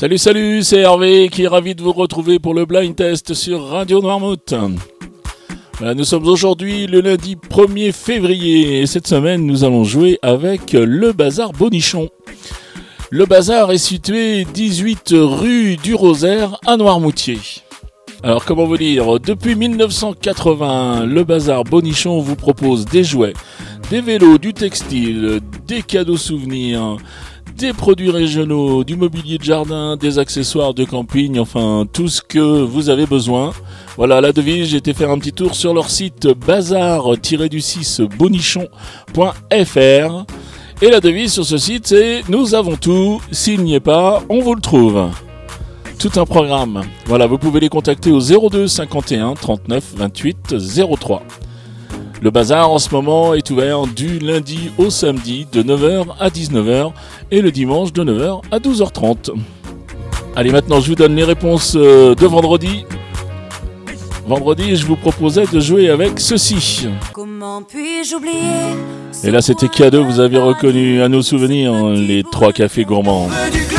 Salut, salut, c'est Hervé qui est ravi de vous retrouver pour le blind test sur Radio Noirmouth. Nous sommes aujourd'hui le lundi 1er février et cette semaine nous allons jouer avec le bazar Bonichon. Le bazar est situé 18 rue du Rosaire à Noirmoutier. Alors comment vous dire, depuis 1980, le bazar Bonichon vous propose des jouets, des vélos, du textile, des cadeaux souvenirs, des produits régionaux, du mobilier de jardin, des accessoires de camping, enfin tout ce que vous avez besoin. Voilà la devise, j'ai été faire un petit tour sur leur site bazar-du6 bonichon.fr. Et la devise sur ce site c'est Nous avons tout, s'il n'y est pas, on vous le trouve. Tout un programme. Voilà, vous pouvez les contacter au 02 51 39 28 03. Le bazar en ce moment est ouvert du lundi au samedi de 9h à 19h et le dimanche de 9h à 12h30. Allez, maintenant je vous donne les réponses euh, de vendredi. Vendredi, je vous proposais de jouer avec ceci. Comment puis-je oublier Et là, c'était cadeau, vous avez reconnu à nos souvenirs les trois cafés gourmands. Du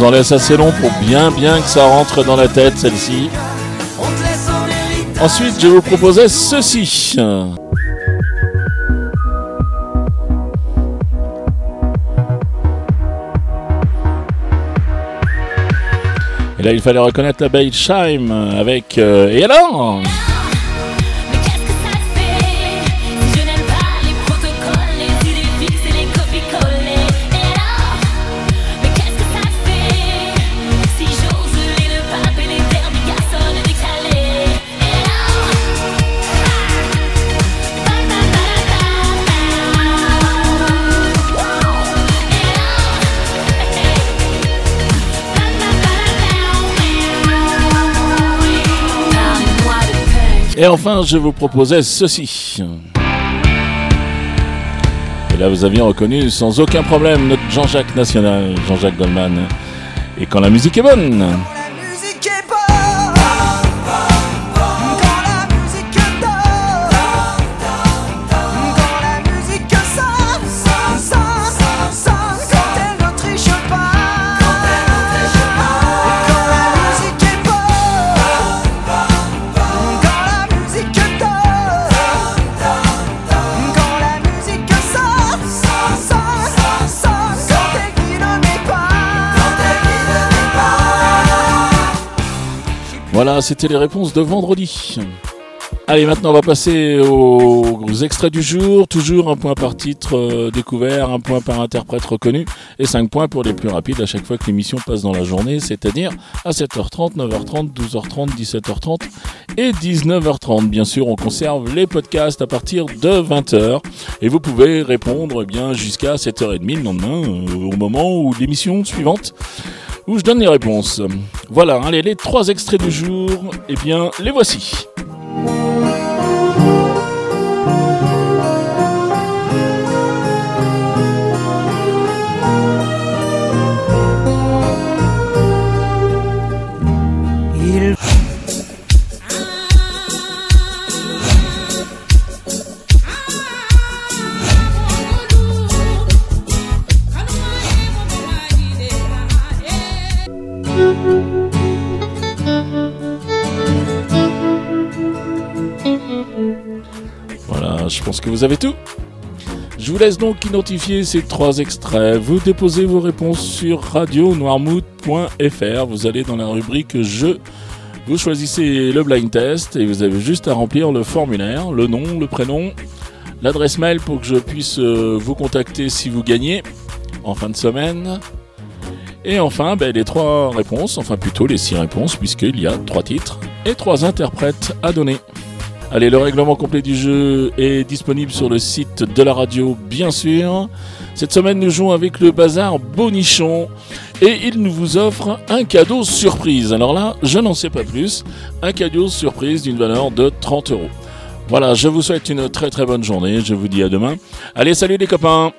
vous en laisse assez long pour bien bien que ça rentre dans la tête celle-ci. Ensuite, je vous proposais ceci. Et là, il fallait reconnaître l'abeille Chime avec euh, Et alors? Et enfin, je vous proposais ceci. Et là, vous aviez reconnu sans aucun problème notre Jean-Jacques National, Jean-Jacques Goldman. Et quand la musique est bonne Voilà, c'était les réponses de vendredi. Allez, maintenant on va passer aux extraits du jour. Toujours un point par titre euh, découvert, un point par interprète reconnu et 5 points pour les plus rapides à chaque fois que l'émission passe dans la journée, c'est-à-dire à 7h30, 9h30, 12h30, 17h30 et 19h30. Bien sûr, on conserve les podcasts à partir de 20h et vous pouvez répondre eh bien jusqu'à 7h30 le lendemain, euh, au moment où l'émission suivante où je donne les réponses. Voilà, allez, les trois extraits du jour, eh bien, les voici. Je pense que vous avez tout. Je vous laisse donc identifier ces trois extraits. Vous déposez vos réponses sur radionoirmouth.fr. Vous allez dans la rubrique Je. Vous choisissez le blind test et vous avez juste à remplir le formulaire, le nom, le prénom, l'adresse mail pour que je puisse euh, vous contacter si vous gagnez en fin de semaine. Et enfin, ben, les trois réponses, enfin plutôt les six réponses, puisqu'il y a trois titres et trois interprètes à donner. Allez, le règlement complet du jeu est disponible sur le site de la radio, bien sûr. Cette semaine, nous jouons avec le bazar Bonichon et il nous offre un cadeau surprise. Alors là, je n'en sais pas plus. Un cadeau surprise d'une valeur de 30 euros. Voilà, je vous souhaite une très très bonne journée. Je vous dis à demain. Allez, salut les copains!